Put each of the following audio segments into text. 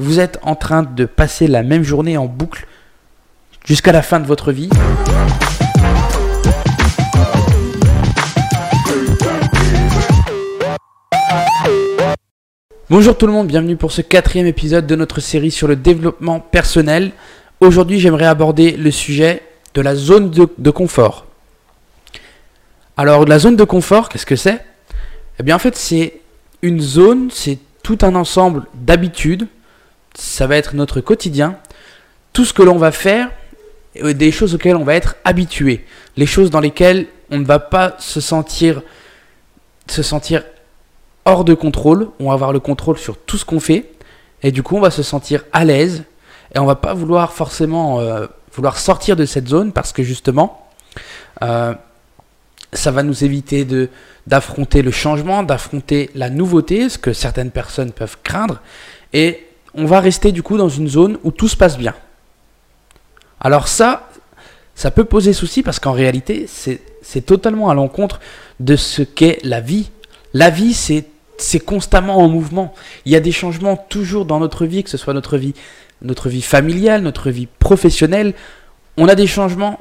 Vous êtes en train de passer la même journée en boucle jusqu'à la fin de votre vie. Bonjour tout le monde, bienvenue pour ce quatrième épisode de notre série sur le développement personnel. Aujourd'hui j'aimerais aborder le sujet de la zone de, confort. Alors la zone de confort, qu'est-ce que c'est? Eh bien en fait c'est une zone, c'est tout un ensemble d'habitudes, ça va être notre quotidien, tout ce que l'on va faire, des choses auxquelles on va être habitué, les choses dans lesquelles on ne va pas se sentir se sentir hors de contrôle, on va avoir le contrôle sur tout ce qu'on fait, et du coup on va se sentir à l'aise, et on va pas vouloir forcément euh, vouloir sortir de cette zone parce que justement, euh, ça va nous éviter de d'affronter le changement, d'affronter la nouveauté, ce que certaines personnes peuvent craindre, et on va rester du coup dans une zone où tout se passe bien. Alors ça, ça peut poser souci parce qu'en réalité, c'est totalement à l'encontre de ce qu'est la vie. La vie, c'est constamment en mouvement. Il y a des changements toujours dans notre vie, que ce soit notre vie, notre vie familiale, notre vie professionnelle. On a des changements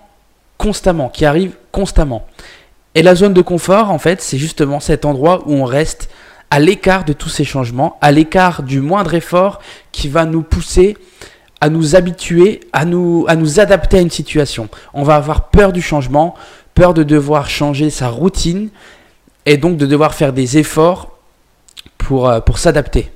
constamment, qui arrivent constamment. Et la zone de confort, en fait, c'est justement cet endroit où on reste à l'écart de tous ces changements, à l'écart du moindre effort qui va nous pousser à nous habituer, à nous, adapter à une situation. On va avoir peur du changement, peur de devoir changer sa routine et donc de devoir faire des efforts pour, euh, pour s'adapter.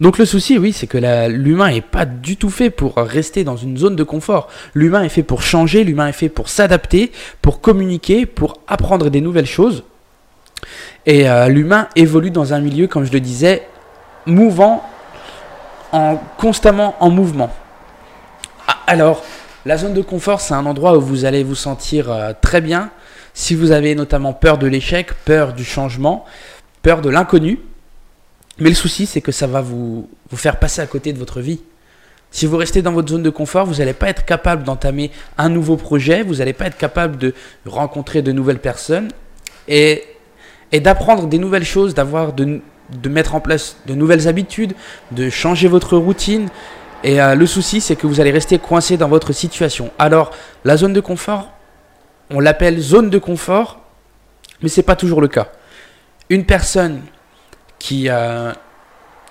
Donc le souci, oui, c'est que l'humain n'est pas du tout fait pour rester dans une zone de confort. L'humain est fait pour changer, l'humain est fait pour s'adapter, pour communiquer, pour apprendre des nouvelles choses. Et euh, l'humain évolue dans un milieu, comme je le disais, mouvant, en, constamment en mouvement. Ah, alors, la zone de confort, c'est un endroit où vous allez vous sentir euh, très bien. Si vous avez notamment peur de l'échec, peur du changement, peur de l'inconnu, mais le souci, c'est que ça va vous, vous faire passer à côté de votre vie. Si vous restez dans votre zone de confort, vous n'allez pas être capable d'entamer un nouveau projet, vous n'allez pas être capable de rencontrer de nouvelles personnes et, et d'apprendre des nouvelles choses, d'avoir de, mettre en place de nouvelles habitudes, de changer votre routine. Et euh, le souci, c'est que vous allez rester coincé dans votre situation. Alors, la zone de confort, on l'appelle zone de confort, mais ce n'est pas toujours le cas. Une personne qui, euh,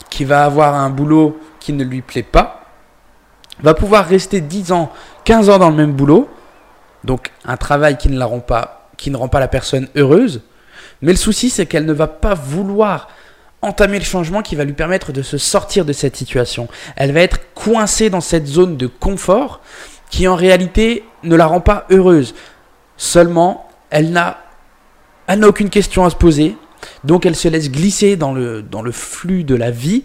qui va avoir un boulot qui ne lui plaît pas, va pouvoir rester 10 ans, 15 ans dans le même boulot, donc un travail qui ne, la rend, pas, qui ne rend pas la personne heureuse, mais le souci c'est qu'elle ne va pas vouloir entamer le changement qui va lui permettre de se sortir de cette situation. Elle va être coincée dans cette zone de confort qui en réalité ne la rend pas heureuse. Seulement, elle n'a, aucune question à se poser, donc elle se laisse glisser dans le, dans le flux de la vie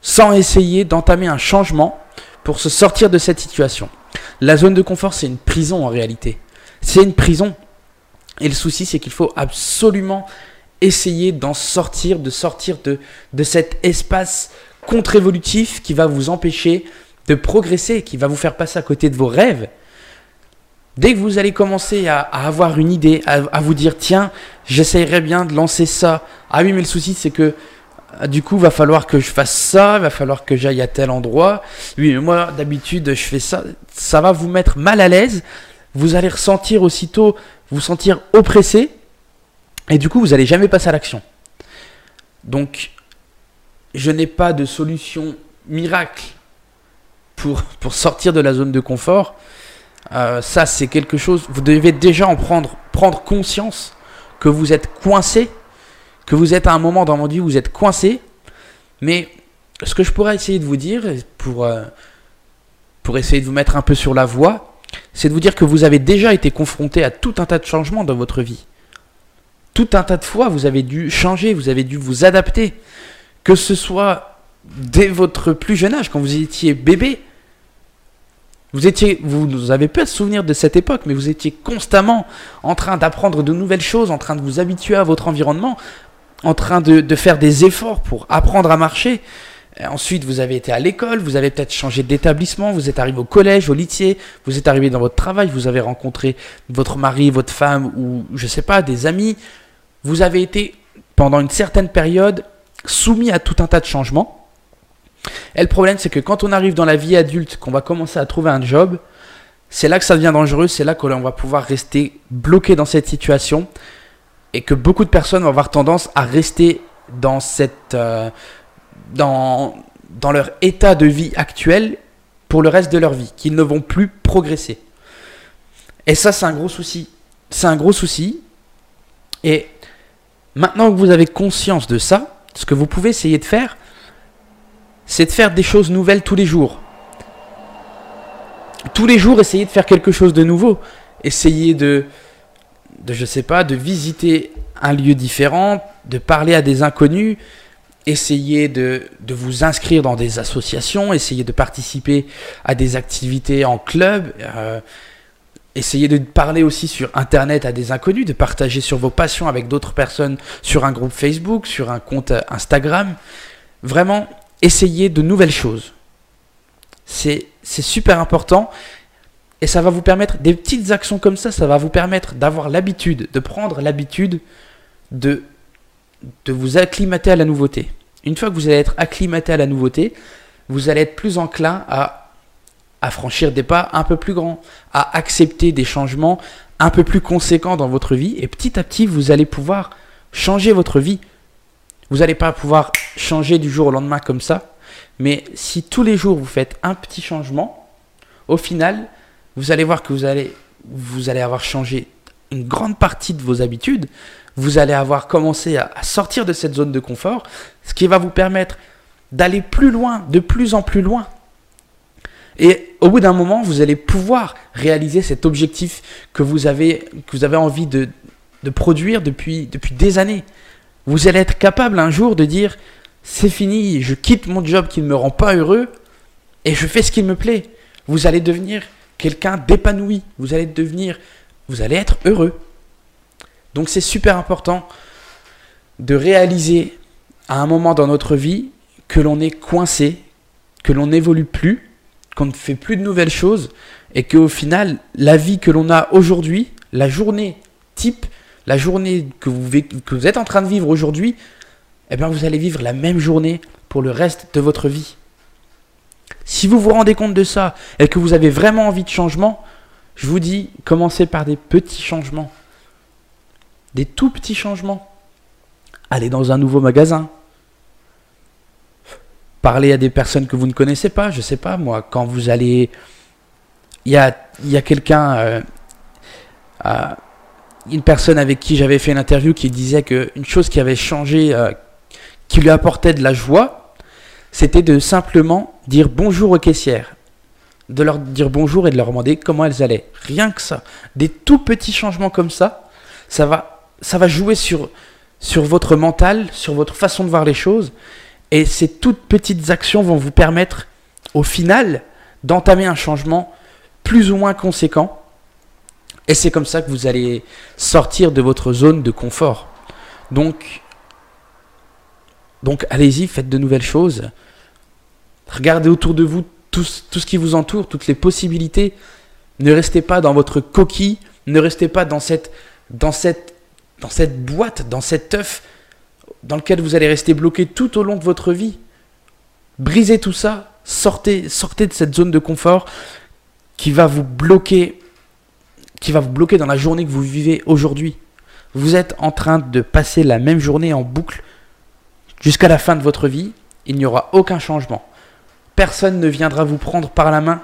sans essayer d'entamer un changement pour se sortir de cette situation. La zone de confort, c'est une prison en réalité. C'est une prison. Et le souci, c'est qu'il faut absolument essayer d'en sortir, de sortir de, de cet espace contre-évolutif qui va vous empêcher de progresser, qui va vous faire passer à côté de vos rêves. Dès que vous allez commencer à, avoir une idée, à, vous dire tiens, j'essayerais bien de lancer ça. Ah oui, mais le souci c'est que ah, du coup, va falloir que je fasse ça, va falloir que j'aille à tel endroit. Oui, mais moi d'habitude je fais ça. Ça va vous mettre mal à l'aise. Vous allez ressentir aussitôt, vous sentir oppressé, et du coup vous n'allez jamais passer à l'action. Donc, je n'ai pas de solution miracle pour, pour sortir de la zone de confort. Euh, ça, c'est quelque chose. Vous devez déjà en prendre, prendre conscience que vous êtes coincé, que vous êtes à un moment dans votre vie où vous êtes coincé. Mais ce que je pourrais essayer de vous dire, pour, euh, pour essayer de vous mettre un peu sur la voie, c'est de vous dire que vous avez déjà été confronté à tout un tas de changements dans votre vie. Tout un tas de fois, vous avez dû changer, vous avez dû vous adapter. Que ce soit dès votre plus jeune âge, quand vous étiez bébé, vous étiez, vous avez peu de souvenirs de cette époque, mais vous étiez constamment en train d'apprendre de nouvelles choses, en train de vous habituer à votre environnement, en train de, faire des efforts pour apprendre à marcher. Ensuite, vous avez été à l'école, vous avez peut-être changé d'établissement, vous êtes arrivé au collège, au lycée, vous êtes arrivé dans votre travail, vous avez rencontré votre mari, votre femme ou je sais pas, des amis. Vous avez été pendant une certaine période soumis à tout un tas de changements. Et le problème, c'est que quand on arrive dans la vie adulte, qu'on va commencer à trouver un job, c'est là que ça devient dangereux, c'est là qu'on va pouvoir rester bloqué dans cette situation et que beaucoup de personnes vont avoir tendance à rester dans, cette, euh, dans, leur état de vie actuel pour le reste de leur vie, qu'ils ne vont plus progresser. Et ça, c'est un gros souci. C'est un gros souci. Et maintenant que vous avez conscience de ça, ce que vous pouvez essayer de faire, c'est de faire des choses nouvelles tous les jours. Tous les jours, essayez de faire quelque chose de nouveau. Essayez de, de je sais pas, de visiter un lieu différent, de parler à des inconnus, essayez de, de, vous inscrire dans des associations, essayez de participer à des activités en club, euh, essayez de parler aussi sur Internet à des inconnus, de partager sur vos passions avec d'autres personnes sur un groupe Facebook, sur un compte Instagram. Vraiment, essayez de nouvelles choses. C'est super important et ça va vous permettre, des petites actions comme ça, ça va vous permettre d'avoir l'habitude, de prendre l'habitude de, de vous acclimater à la nouveauté. Une fois que vous allez être acclimaté à la nouveauté, vous allez être plus enclin à, franchir des pas un peu plus grands, à accepter des changements un peu plus conséquents dans votre vie et petit à petit, vous allez pouvoir changer votre vie vous n'allez pas pouvoir changer du jour au lendemain comme ça. Mais si tous les jours vous faites un petit changement, au final, vous allez voir que vous allez, vous allez avoir changé une grande partie de vos habitudes. Vous allez avoir commencé à, sortir de cette zone de confort, ce qui va vous permettre d'aller plus loin, de plus en plus loin. Et au bout d'un moment, vous allez pouvoir réaliser cet objectif que vous avez, que vous avez envie de, de produire depuis, depuis des années. Vous allez être capable un jour de dire c'est fini, je quitte mon job qui ne me rend pas heureux et je fais ce qui me plaît. Vous allez devenir quelqu'un d'épanoui, vous allez devenir vous allez être heureux. Donc c'est super important de réaliser à un moment dans notre vie que l'on est coincé, que l'on n'évolue plus, qu'on ne fait plus de nouvelles choses et qu'au final, la vie que l'on a aujourd'hui, la journée type, la journée que vous, êtes en train de vivre aujourd'hui, eh bien vous allez vivre la même journée pour le reste de votre vie. Si vous vous rendez compte de ça et que vous avez vraiment envie de changement, je vous dis, commencez par des petits changements. Des tout petits changements. Allez dans un nouveau magasin. Parlez à des personnes que vous ne connaissez pas, je ne sais pas moi, quand vous allez... Il y a, y a quelqu'un... Euh, une personne avec qui j'avais fait une interview qui disait qu'une chose qui avait changé, euh, qui lui apportait de la joie, c'était de simplement dire bonjour aux caissières. De leur dire bonjour et de leur demander comment elles allaient. Rien que ça. Des tout petits changements comme ça, ça va, ça va jouer sur, sur votre mental, sur votre façon de voir les choses. Et ces toutes petites actions vont vous permettre, au final, d'entamer un changement plus ou moins conséquent et c'est comme ça que vous allez sortir de votre zone de confort. Donc, donc allez-y, faites de nouvelles choses. Regardez autour de vous tout, ce qui vous entoure, toutes les possibilités. Ne restez pas dans votre coquille, ne restez pas dans cette, dans cette, dans cette boîte, dans cet œuf dans lequel vous allez rester bloqué tout au long de votre vie. Brisez tout ça, sortez, sortez de cette zone de confort qui va vous bloquer qui va vous bloquer dans la journée que vous vivez aujourd'hui. Vous êtes en train de passer la même journée en boucle jusqu'à la fin de votre vie. Il n'y aura aucun changement. Personne ne viendra vous prendre par la main.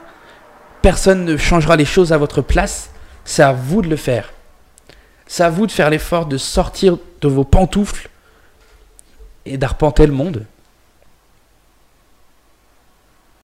Personne ne changera les choses à votre place. C'est à vous de le faire. C'est à vous de faire l'effort de sortir de vos pantoufles et d'arpenter le monde.